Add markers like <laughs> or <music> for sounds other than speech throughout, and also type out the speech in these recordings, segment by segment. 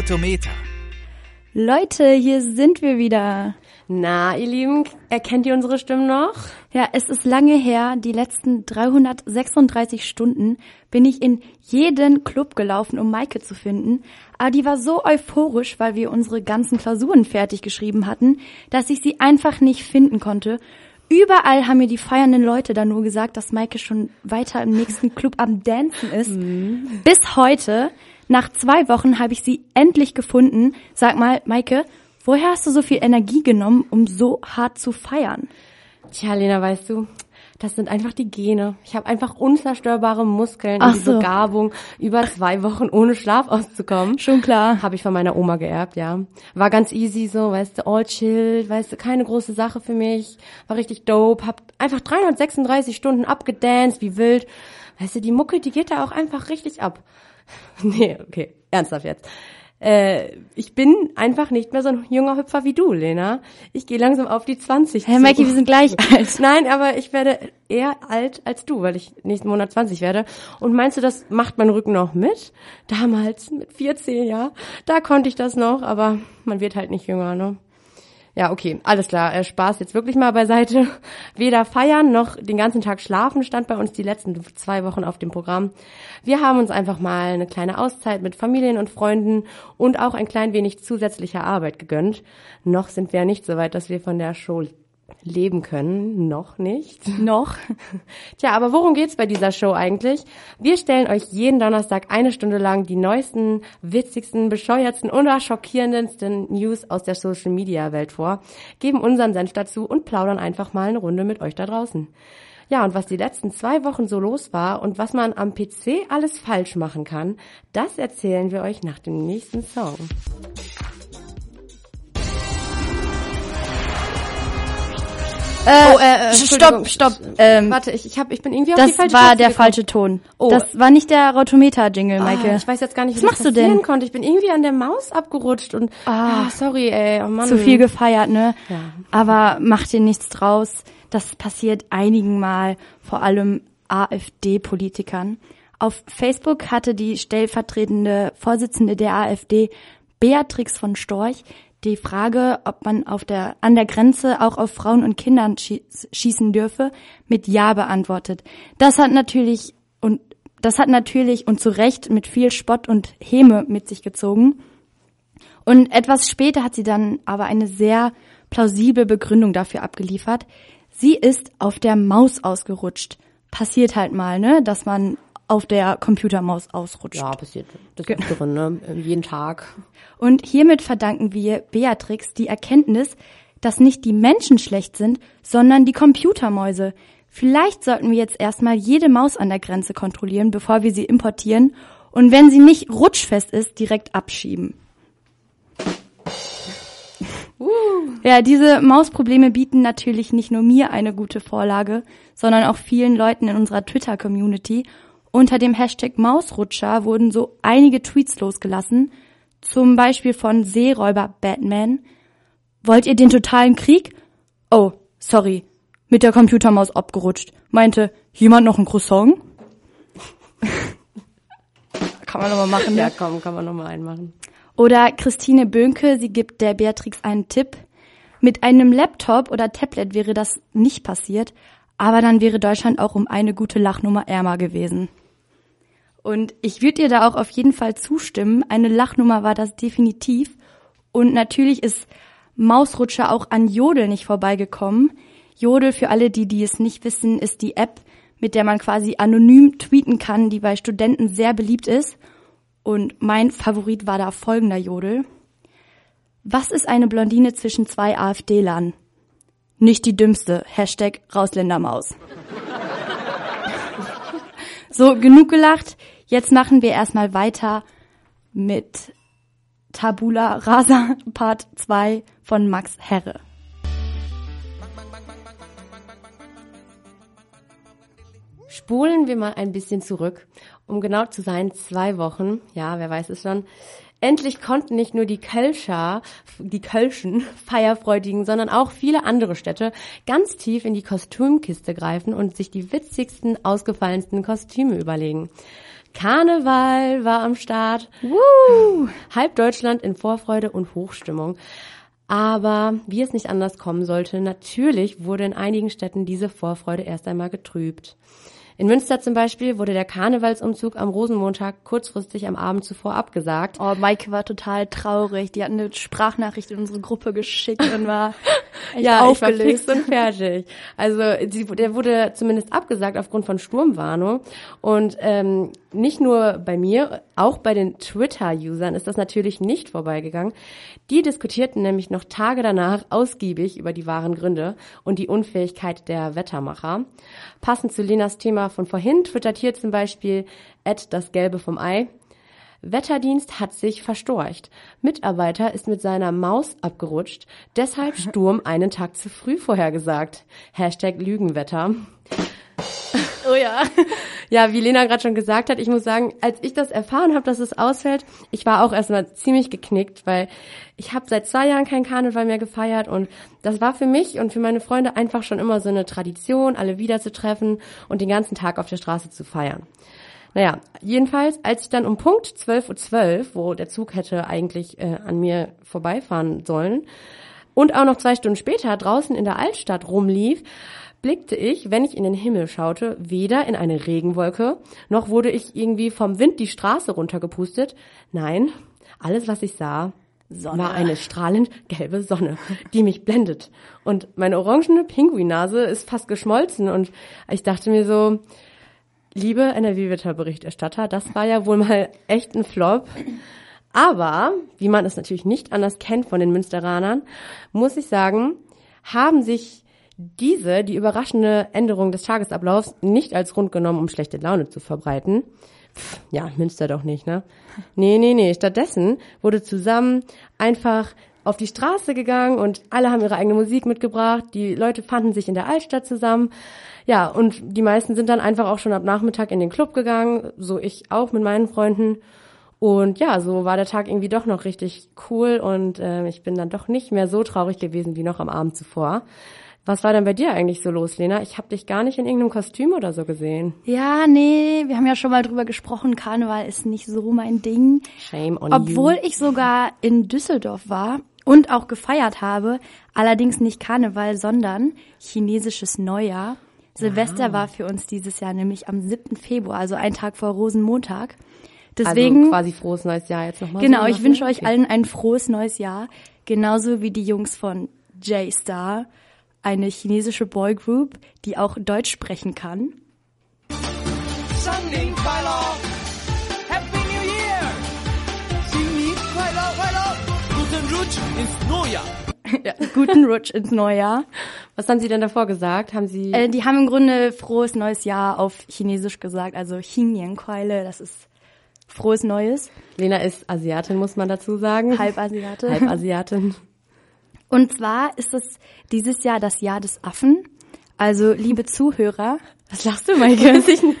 Rautometer. Leute, hier sind wir wieder. Na, ihr Lieben, erkennt ihr unsere Stimmen noch? Ja, es ist lange her. Die letzten 336 Stunden bin ich in jeden Club gelaufen, um Maike zu finden. Aber die war so euphorisch, weil wir unsere ganzen Klausuren fertig geschrieben hatten, dass ich sie einfach nicht finden konnte. Überall haben mir die feiernden Leute da nur gesagt, dass Maike schon weiter im nächsten Club am Dancen ist. Mhm. Bis heute, nach zwei Wochen, habe ich sie endlich gefunden. Sag mal, Maike, woher hast du so viel Energie genommen, um so hart zu feiern? Tja, Lena, weißt du, das sind einfach die Gene. Ich habe einfach unzerstörbare Muskeln Ach und die so. Begabung, über zwei Wochen ohne Schlaf auszukommen. Schon klar. Habe ich von meiner Oma geerbt, ja. War ganz easy so, weißt du, all chill, weißt du, keine große Sache für mich. War richtig dope, hab einfach 336 Stunden abgedanced, wie wild. Weißt du, die Mucke, die geht da auch einfach richtig ab. <laughs> nee, okay, ernsthaft jetzt. Äh, ich bin einfach nicht mehr so ein junger Hüpfer wie du, Lena. Ich gehe langsam auf die 20 Hey. Maike, wir sind gleich <laughs> alt. Nein, aber ich werde eher alt als du, weil ich nächsten Monat 20 werde. Und meinst du, das macht mein Rücken noch mit? Damals, mit 14, ja, da konnte ich das noch, aber man wird halt nicht jünger, ne? Ja, okay, alles klar. Äh, Spaß jetzt wirklich mal beiseite. <laughs> Weder feiern noch den ganzen Tag schlafen stand bei uns die letzten zwei Wochen auf dem Programm. Wir haben uns einfach mal eine kleine Auszeit mit Familien und Freunden und auch ein klein wenig zusätzlicher Arbeit gegönnt. Noch sind wir ja nicht so weit, dass wir von der Show leben können. Noch nicht. <laughs> Noch? Tja, aber worum geht's bei dieser Show eigentlich? Wir stellen euch jeden Donnerstag eine Stunde lang die neuesten, witzigsten, bescheuertsten oder schockierendsten News aus der Social Media Welt vor, geben unseren Senf dazu und plaudern einfach mal eine Runde mit euch da draußen. Ja, und was die letzten zwei Wochen so los war und was man am PC alles falsch machen kann, das erzählen wir euch nach dem nächsten Song. Äh, Oh, äh, äh, stopp, stopp. Ähm, Warte, ich, ich, hab, ich bin irgendwie auf das die falsche war Taste der gekommen. falsche Ton. Oh. Das war nicht der Rautometer-Jingle, Maike. Ah, ich weiß jetzt gar nicht, Was wie machst das du denn? passieren konnte. Ich bin irgendwie an der Maus abgerutscht und ah, sorry, ey, oh Mann. Zu viel gefeiert, ne? Ja. Aber mach dir nichts draus. Das passiert einigen Mal, vor allem AfD-Politikern. Auf Facebook hatte die stellvertretende Vorsitzende der AfD, Beatrix von Storch, die Frage, ob man auf der, an der Grenze auch auf Frauen und Kindern schieß, schießen dürfe, mit Ja beantwortet. Das hat natürlich und das hat natürlich und zu Recht mit viel Spott und Häme mit sich gezogen. Und etwas später hat sie dann aber eine sehr plausible Begründung dafür abgeliefert. Sie ist auf der Maus ausgerutscht. Passiert halt mal, ne, dass man auf der Computermaus ausrutscht. Ja, passiert. Das ist drin, ne? Jeden Tag. Und hiermit verdanken wir Beatrix die Erkenntnis, dass nicht die Menschen schlecht sind, sondern die Computermäuse. Vielleicht sollten wir jetzt erstmal jede Maus an der Grenze kontrollieren, bevor wir sie importieren und wenn sie nicht rutschfest ist, direkt abschieben. Ja, diese Mausprobleme bieten natürlich nicht nur mir eine gute Vorlage, sondern auch vielen Leuten in unserer Twitter-Community. Unter dem Hashtag Mausrutscher wurden so einige Tweets losgelassen, zum Beispiel von Seeräuber Batman. Wollt ihr den totalen Krieg? Oh, sorry, mit der Computermaus abgerutscht. Meinte, jemand noch ein Croissant? <laughs> Kann man nochmal machen, ne? Ja, komm, kann man nochmal einmachen. Oder Christine Böhnke, sie gibt der Beatrix einen Tipp. Mit einem Laptop oder Tablet wäre das nicht passiert, aber dann wäre Deutschland auch um eine gute Lachnummer ärmer gewesen. Und ich würde ihr da auch auf jeden Fall zustimmen. Eine Lachnummer war das definitiv. Und natürlich ist Mausrutscher auch an Jodel nicht vorbeigekommen. Jodel, für alle, die, die es nicht wissen, ist die App, mit der man quasi anonym tweeten kann, die bei Studenten sehr beliebt ist. Und mein Favorit war da folgender Jodel. Was ist eine Blondine zwischen zwei AfD-Lern? Nicht die dümmste. Hashtag Rausländermaus. So, genug gelacht. Jetzt machen wir erstmal weiter mit Tabula Rasa <laughs> Part 2 von Max Herre. Spulen wir mal ein bisschen zurück. Um genau zu sein, zwei Wochen, ja, wer weiß es schon. Endlich konnten nicht nur die Kölscher, die Kölschen <laughs> Feierfreudigen, sondern auch viele andere Städte ganz tief in die Kostümkiste greifen und sich die witzigsten, ausgefallensten Kostüme überlegen. Karneval war am Start. Woo! <laughs> Halb Deutschland in Vorfreude und Hochstimmung. Aber wie es nicht anders kommen sollte, natürlich wurde in einigen Städten diese Vorfreude erst einmal getrübt. In Münster zum Beispiel wurde der Karnevalsumzug am Rosenmontag kurzfristig am Abend zuvor abgesagt. Oh, Maike war total traurig. Die hat eine Sprachnachricht in unsere Gruppe geschickt und war <laughs> echt ja, aufgelöst. ich war und fertig. Also sie, der wurde zumindest abgesagt aufgrund von Sturmwarnung. Und ähm, nicht nur bei mir, auch bei den Twitter-Usern ist das natürlich nicht vorbeigegangen. Die diskutierten nämlich noch Tage danach ausgiebig über die wahren Gründe und die Unfähigkeit der Wettermacher. Passend zu Lenas Thema von vorhin twittert hier zum Beispiel Ed das Gelbe vom Ei. Wetterdienst hat sich verstorcht. Mitarbeiter ist mit seiner Maus abgerutscht, deshalb <laughs> Sturm einen Tag zu früh vorhergesagt. Hashtag Lügenwetter. Oh ja. <laughs> Ja, wie Lena gerade schon gesagt hat, ich muss sagen, als ich das erfahren habe, dass es ausfällt, ich war auch erstmal ziemlich geknickt, weil ich habe seit zwei Jahren kein Karneval mehr gefeiert und das war für mich und für meine Freunde einfach schon immer so eine Tradition, alle wiederzutreffen und den ganzen Tag auf der Straße zu feiern. Naja, jedenfalls, als ich dann um Punkt 12.12 Uhr, wo der Zug hätte eigentlich äh, an mir vorbeifahren sollen, und auch noch zwei Stunden später draußen in der Altstadt rumlief, blickte ich, wenn ich in den Himmel schaute, weder in eine Regenwolke, noch wurde ich irgendwie vom Wind die Straße runtergepustet. Nein, alles, was ich sah, Sonne. war eine strahlend gelbe Sonne, die mich blendet. Und meine orangene Pinguinase ist fast geschmolzen und ich dachte mir so, liebe NRW-Wetterberichterstatter, das war ja wohl mal echt ein Flop. Aber, wie man es natürlich nicht anders kennt von den Münsteranern, muss ich sagen, haben sich diese, die überraschende Änderung des Tagesablaufs, nicht als Grund genommen, um schlechte Laune zu verbreiten. Pff, ja, Münster doch nicht, ne? Nee, nee, nee. Stattdessen wurde zusammen einfach auf die Straße gegangen und alle haben ihre eigene Musik mitgebracht. Die Leute fanden sich in der Altstadt zusammen. Ja, und die meisten sind dann einfach auch schon ab Nachmittag in den Club gegangen, so ich auch mit meinen Freunden. Und ja, so war der Tag irgendwie doch noch richtig cool und äh, ich bin dann doch nicht mehr so traurig gewesen wie noch am Abend zuvor. Was war denn bei dir eigentlich so los, Lena? Ich habe dich gar nicht in irgendeinem Kostüm oder so gesehen. Ja, nee, wir haben ja schon mal drüber gesprochen, Karneval ist nicht so mein Ding. Shame on Obwohl you. ich sogar in Düsseldorf war und auch gefeiert habe, allerdings nicht Karneval, sondern chinesisches Neujahr. Silvester war für uns dieses Jahr nämlich am 7. Februar, also ein Tag vor Rosenmontag. Deswegen, also quasi frohes neues Jahr jetzt nochmal. genau, so ich wünsche euch Okay. allen ein frohes neues Jahr, genauso wie die Jungs von J-Star, eine chinesische Boygroup, die auch Deutsch sprechen kann. Happy Guten Rutsch ins Neujahr! <laughs> ja. Was haben Sie denn davor gesagt? Haben Sie? Äh, die haben im Grunde frohes neues Jahr auf Chinesisch gesagt, also Xingyan-Keule, das ist frohes Neues. Lena ist Asiatin, muss man dazu sagen. Halb Asiatin. Halb Asiatin. <laughs> Und zwar ist es dieses Jahr das Jahr des Affen. Also, liebe Zuhörer, Was lachst du, Maike? Weiß ich nicht.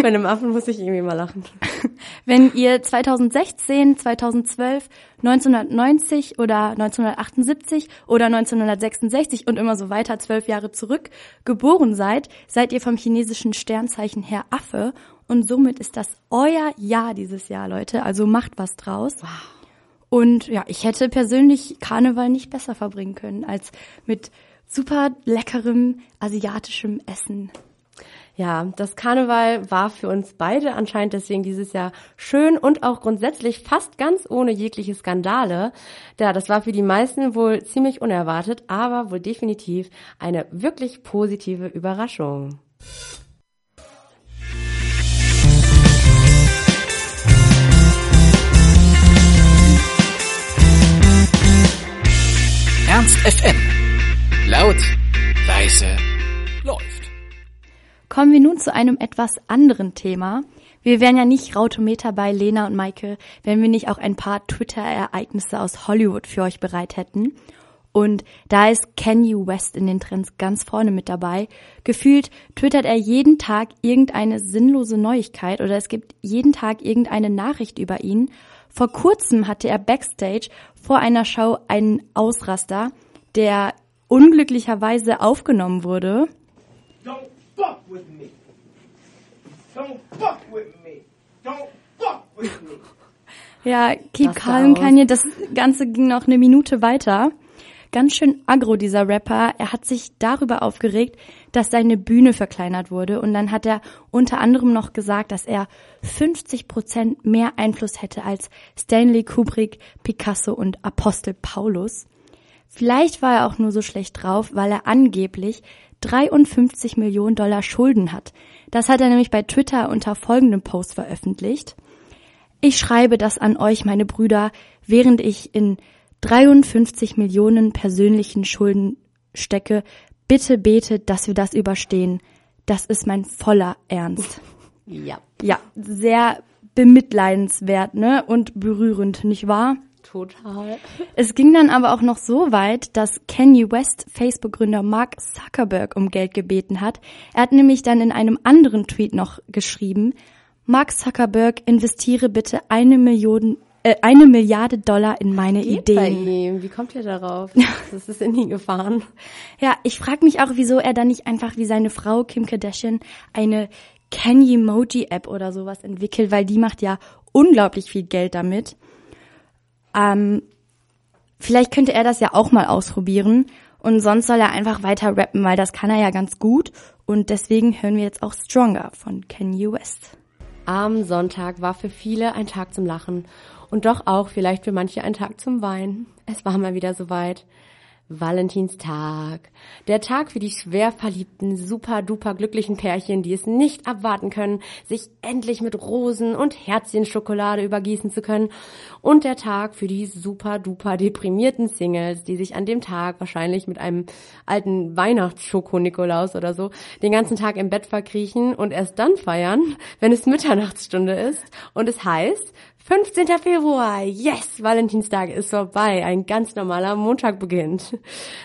Bei einem Affen muss ich irgendwie mal lachen. <laughs> wenn ihr 2016, 2012, 1990 oder 1978 oder 1966 und immer so weiter zwölf Jahre zurück geboren seid, seid ihr vom chinesischen Sternzeichen her Affe und somit ist das euer Jahr dieses Jahr, Leute. Also macht was draus. Und ja, ich hätte persönlich Karneval nicht besser verbringen können als mit super leckerem asiatischem Essen. Ja, das Karneval war für uns beide anscheinend deswegen dieses Jahr schön und auch grundsätzlich fast ganz ohne jegliche Skandale. Ja, das war für die meisten wohl ziemlich unerwartet, aber wohl definitiv eine wirklich positive Überraschung. Ernst FM. Laut, leise, läuft. Kommen wir nun zu einem etwas anderen Thema. Wir wären ja nicht Rautometer bei Lena und Maike, wenn wir nicht auch ein paar Twitter-Ereignisse aus Hollywood für euch bereit hätten. Und da ist Kanye West in den Trends ganz vorne mit dabei. Gefühlt twittert er jeden Tag irgendeine sinnlose Neuigkeit oder es gibt jeden Tag irgendeine Nachricht über ihn. Vor kurzem hatte er backstage vor einer Show einen Ausraster, der unglücklicherweise aufgenommen wurde. Don't fuck with me. Don't fuck with me. Don't fuck with me. Ja, keep calm. Kanye. Das Ganze ging noch eine Minute weiter. Ganz schön aggro, dieser Rapper. Er hat sich darüber aufgeregt, dass seine Bühne verkleinert wurde. Und dann hat er unter anderem noch gesagt, dass er 50 Prozent mehr Einfluss hätte als Stanley Kubrick, Picasso und Apostel Paulus. Vielleicht war er auch nur so schlecht drauf, weil er angeblich 53 Millionen Dollar Schulden hat. Das hat er nämlich bei Twitter unter folgendem Post veröffentlicht. Ich schreibe das an euch, meine Brüder, während ich in 53 Millionen persönlichen Schulden stecke. Bitte betet, dass wir das überstehen. Das ist mein voller Ernst. <laughs> Ja. Ja, sehr bemitleidenswert, ne? Und berührend, nicht wahr? Total. Es ging dann aber auch noch so weit, dass Kanye West Facebook-Gründer Mark Zuckerberg um Geld gebeten hat. Er hat nämlich dann in einem anderen Tweet noch geschrieben, Mark Zuckerberg, investiere bitte eine Million, äh, eine Milliarde Dollar in meine Geht bei Ideen. ihm. Wie kommt ihr darauf? <laughs> Das ist in ihn gefahren. Ja, ich frage mich auch, wieso er dann nicht einfach wie seine Frau Kim Kardashian eine Kanye-Moji-App oder sowas entwickelt, weil die macht ja unglaublich viel Geld damit. Ähm, vielleicht könnte er das ja auch mal ausprobieren und sonst soll er einfach weiter rappen, weil das kann er ja ganz gut und deswegen hören wir jetzt auch Stronger von Kanye West. Am Sonntag war für viele ein Tag zum Lachen und doch auch vielleicht für manche ein Tag zum Weinen. Es war mal wieder soweit. Valentinstag. Der Tag für die schwer verliebten, super duper glücklichen Pärchen, die es nicht abwarten können, sich endlich mit Rosen und Herzchenschokolade übergießen zu können. Und der Tag für die super duper deprimierten Singles, die sich an dem Tag wahrscheinlich mit einem alten Weihnachtsschoko-Nikolaus oder so den ganzen Tag im Bett verkriechen und erst dann feiern, wenn es Mitternachtsstunde ist und es heißt, 15. Februar, yes, Valentinstag ist vorbei, ein ganz normaler Montag beginnt.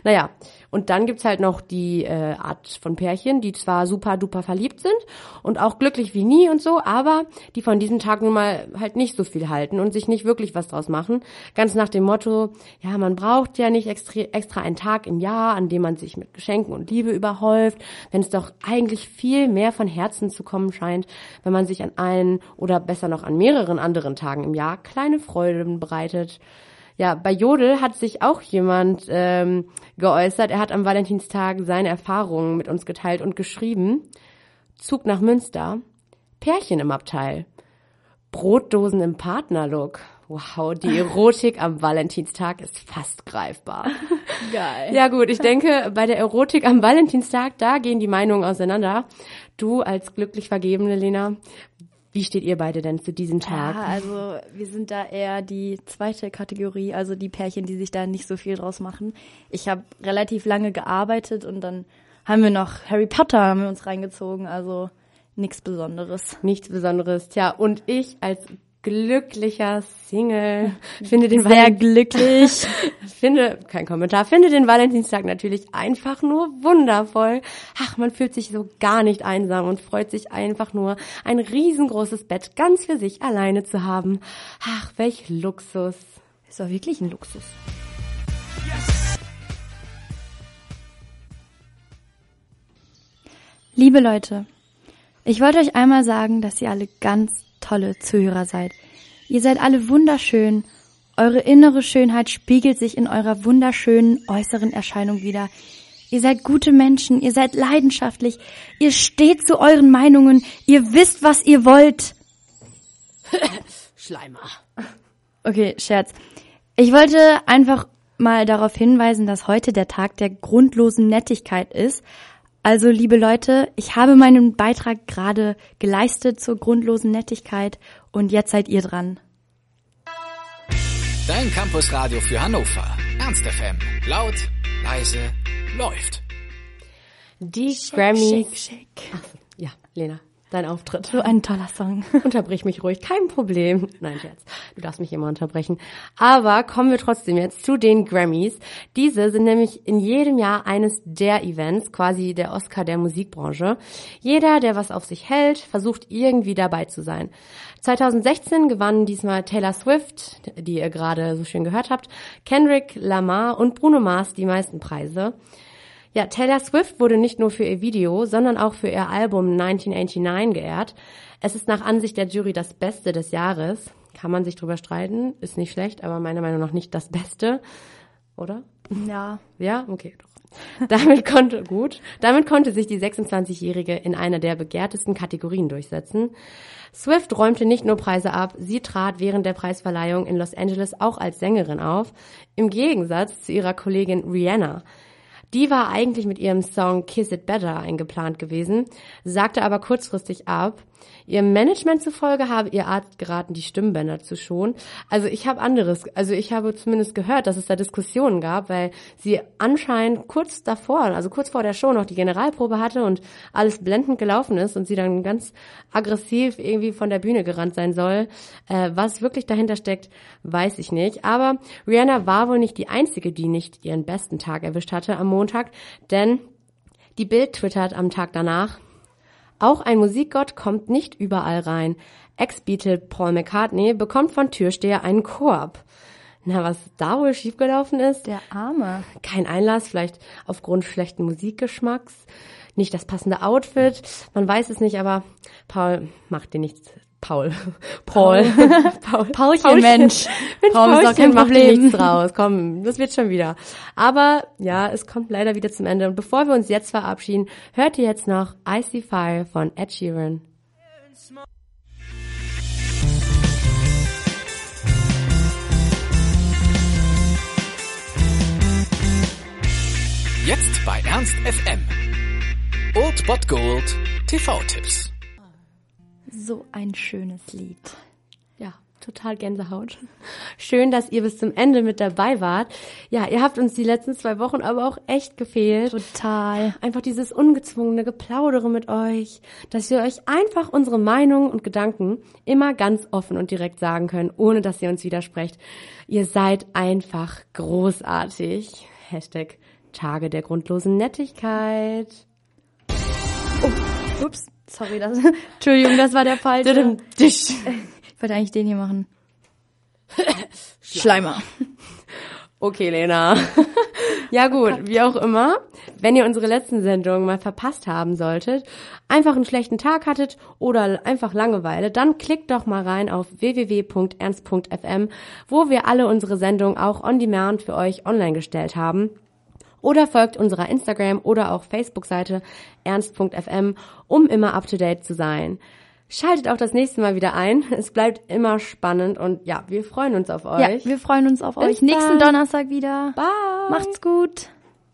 Naja, und dann gibt's halt noch die äh, Art von Pärchen, die zwar super duper verliebt sind und auch glücklich wie nie und so, aber die von diesem Tag nun mal halt nicht so viel halten und sich nicht wirklich was draus machen. Ganz nach dem Motto, ja, man braucht ja nicht extra, extra einen Tag im Jahr, an dem man sich mit Geschenken und Liebe überhäuft, wenn es doch eigentlich viel mehr von Herzen zu kommen scheint, wenn man sich an einen oder besser noch an mehreren anderen Tagen im Jahr kleine Freuden bereitet. Ja, bei Jodel hat sich auch jemand ähm, geäußert. Er hat am Valentinstag seine Erfahrungen mit uns geteilt und geschrieben. Zug nach Münster. Pärchen im Abteil. Brotdosen im Partnerlook. Wow, die Erotik am Valentinstag ist fast greifbar. <laughs> Geil. Ja gut, ich denke, bei der Erotik am Valentinstag, da gehen die Meinungen auseinander. Du als glücklich Vergebene, Lena, wie steht ihr beide denn zu diesem Tag? Ja, also wir sind da eher die zweite Kategorie, also die Pärchen, die sich da nicht so viel draus machen. Ich habe relativ lange gearbeitet und dann haben wir noch Harry Potter haben wir uns reingezogen, also nichts Besonderes. Nichts Besonderes. Tja, und ich als glücklicher Single <laughs> finde den Sehr Valent glücklich. <laughs> finde, kein Kommentar, finde den Valentinstag natürlich einfach nur wundervoll. Ach, man fühlt sich so gar nicht einsam und freut sich einfach nur, ein riesengroßes Bett ganz für sich alleine zu haben. Ach, welch Luxus. Ist doch wirklich ein Luxus. Liebe Leute, ich wollte euch einmal sagen, dass ihr alle ganz tolle Zuhörer seid. Ihr seid alle wunderschön. Eure innere Schönheit spiegelt sich in eurer wunderschönen äußeren Erscheinung wieder. Ihr seid gute Menschen, ihr seid leidenschaftlich, ihr steht zu euren Meinungen, ihr wisst, was ihr wollt. <laughs> Schleimer. Okay, Scherz. Ich wollte einfach mal darauf hinweisen, dass heute der Tag der grundlosen Nettigkeit ist. Also, liebe Leute, ich habe meinen Beitrag gerade geleistet zur grundlosen Nettigkeit und jetzt seid ihr dran. Dein Campusradio für Hannover. Ernst FM. Laut, leise, läuft. Die Grammys. Shake, shake. Ja, Lena, dein Auftritt. So ein toller Song. <laughs> Unterbrich mich ruhig, kein Problem. Nein, Scherz. Du darfst mich immer unterbrechen. Aber kommen wir trotzdem jetzt zu den Grammys. Diese sind nämlich in jedem Jahr eines der Events, quasi der Oscar der Musikbranche. Jeder, der was auf sich hält, versucht irgendwie dabei zu sein. 2016 gewannen diesmal Taylor Swift, die ihr gerade so schön gehört habt, Kendrick Lamar und Bruno Mars die meisten Preise. Ja, Taylor Swift wurde nicht nur für ihr Video, sondern auch für ihr Album 1989 geehrt. Es ist nach Ansicht der Jury das Beste des Jahres. Kann man sich drüber streiten, ist nicht schlecht, aber meiner Meinung nach nicht das Beste, oder? Ja. Ja, okay, doch. Damit konnte, gut, damit konnte sich die 26-Jährige in einer der begehrtesten Kategorien durchsetzen. Swift räumte nicht nur Preise ab, sie trat während der Preisverleihung in Los Angeles auch als Sängerin auf, im Gegensatz zu ihrer Kollegin Rihanna. Die war eigentlich mit ihrem Song Kiss It Better eingeplant gewesen, sagte aber kurzfristig ab. Ihrem Management zufolge habe ihr Arzt geraten, die Stimmbänder zu schonen. Also ich habe anderes, also ich habe zumindest gehört, dass es da Diskussionen gab, weil sie anscheinend kurz davor, also kurz vor der Show noch die Generalprobe hatte und alles blendend gelaufen ist und sie dann ganz aggressiv irgendwie von der Bühne gerannt sein soll. Äh, was wirklich dahinter steckt, weiß ich nicht. Aber Rihanna war wohl nicht die einzige, die nicht ihren besten Tag erwischt hatte am Montag, denn die Bild twittert am Tag danach, auch ein Musikgott kommt nicht überall rein. Ex-Beatle Paul McCartney bekommt von Türsteher einen Korb. Na, was da wohl schiefgelaufen ist? Der Arme. Kein Einlass, vielleicht aufgrund schlechten Musikgeschmacks, nicht das passende Outfit, man weiß es nicht, aber Paul macht dir nichts. <laughs> Paul. Paul. <laughs> Paul. Paulchen, Mensch. Mensch Paul ist doch Paulchen kein Problem. nichts draus. Komm, das wird schon wieder. Aber ja, es kommt leider wieder zum Ende. Und bevor wir uns jetzt verabschieden, hört ihr jetzt noch Icy Fire von Ed Sheeran. Jetzt bei Ernst FM. Old Bot Gold TV-Tipps. So ein schönes Lied. Ja, total Gänsehaut. Schön, dass ihr bis zum Ende mit dabei wart. Ja, ihr habt uns die letzten zwei Wochen aber auch echt gefehlt. Total. Einfach dieses ungezwungene Geplaudere mit euch, dass wir euch einfach unsere Meinungen und Gedanken immer ganz offen und direkt sagen können, ohne dass ihr uns widersprecht. Ihr seid einfach großartig. Hashtag Tage der grundlosen Nettigkeit. Ups, sorry, das, <laughs> Entschuldigung, das war der falsche. Dich. <laughs> Ich wollte eigentlich den hier machen. <laughs> Schleimer. Okay, Lena. ja gut, wie auch immer. Wenn ihr unsere letzten Sendungen mal verpasst haben solltet, einfach einen schlechten Tag hattet oder einfach Langeweile, dann klickt doch mal rein auf www.ernst.fm, wo wir alle unsere Sendungen auch on demand für euch online gestellt haben. Oder folgt unserer Instagram oder auch Facebook-Seite ernst.fm, um immer up to date zu sein. Schaltet auch das nächste Mal wieder ein. <laughs> Es bleibt immer spannend und ja, wir freuen uns auf euch. Ja, wir freuen uns auf Bis euch. Nächsten dann. Donnerstag wieder. Bye. Macht's gut.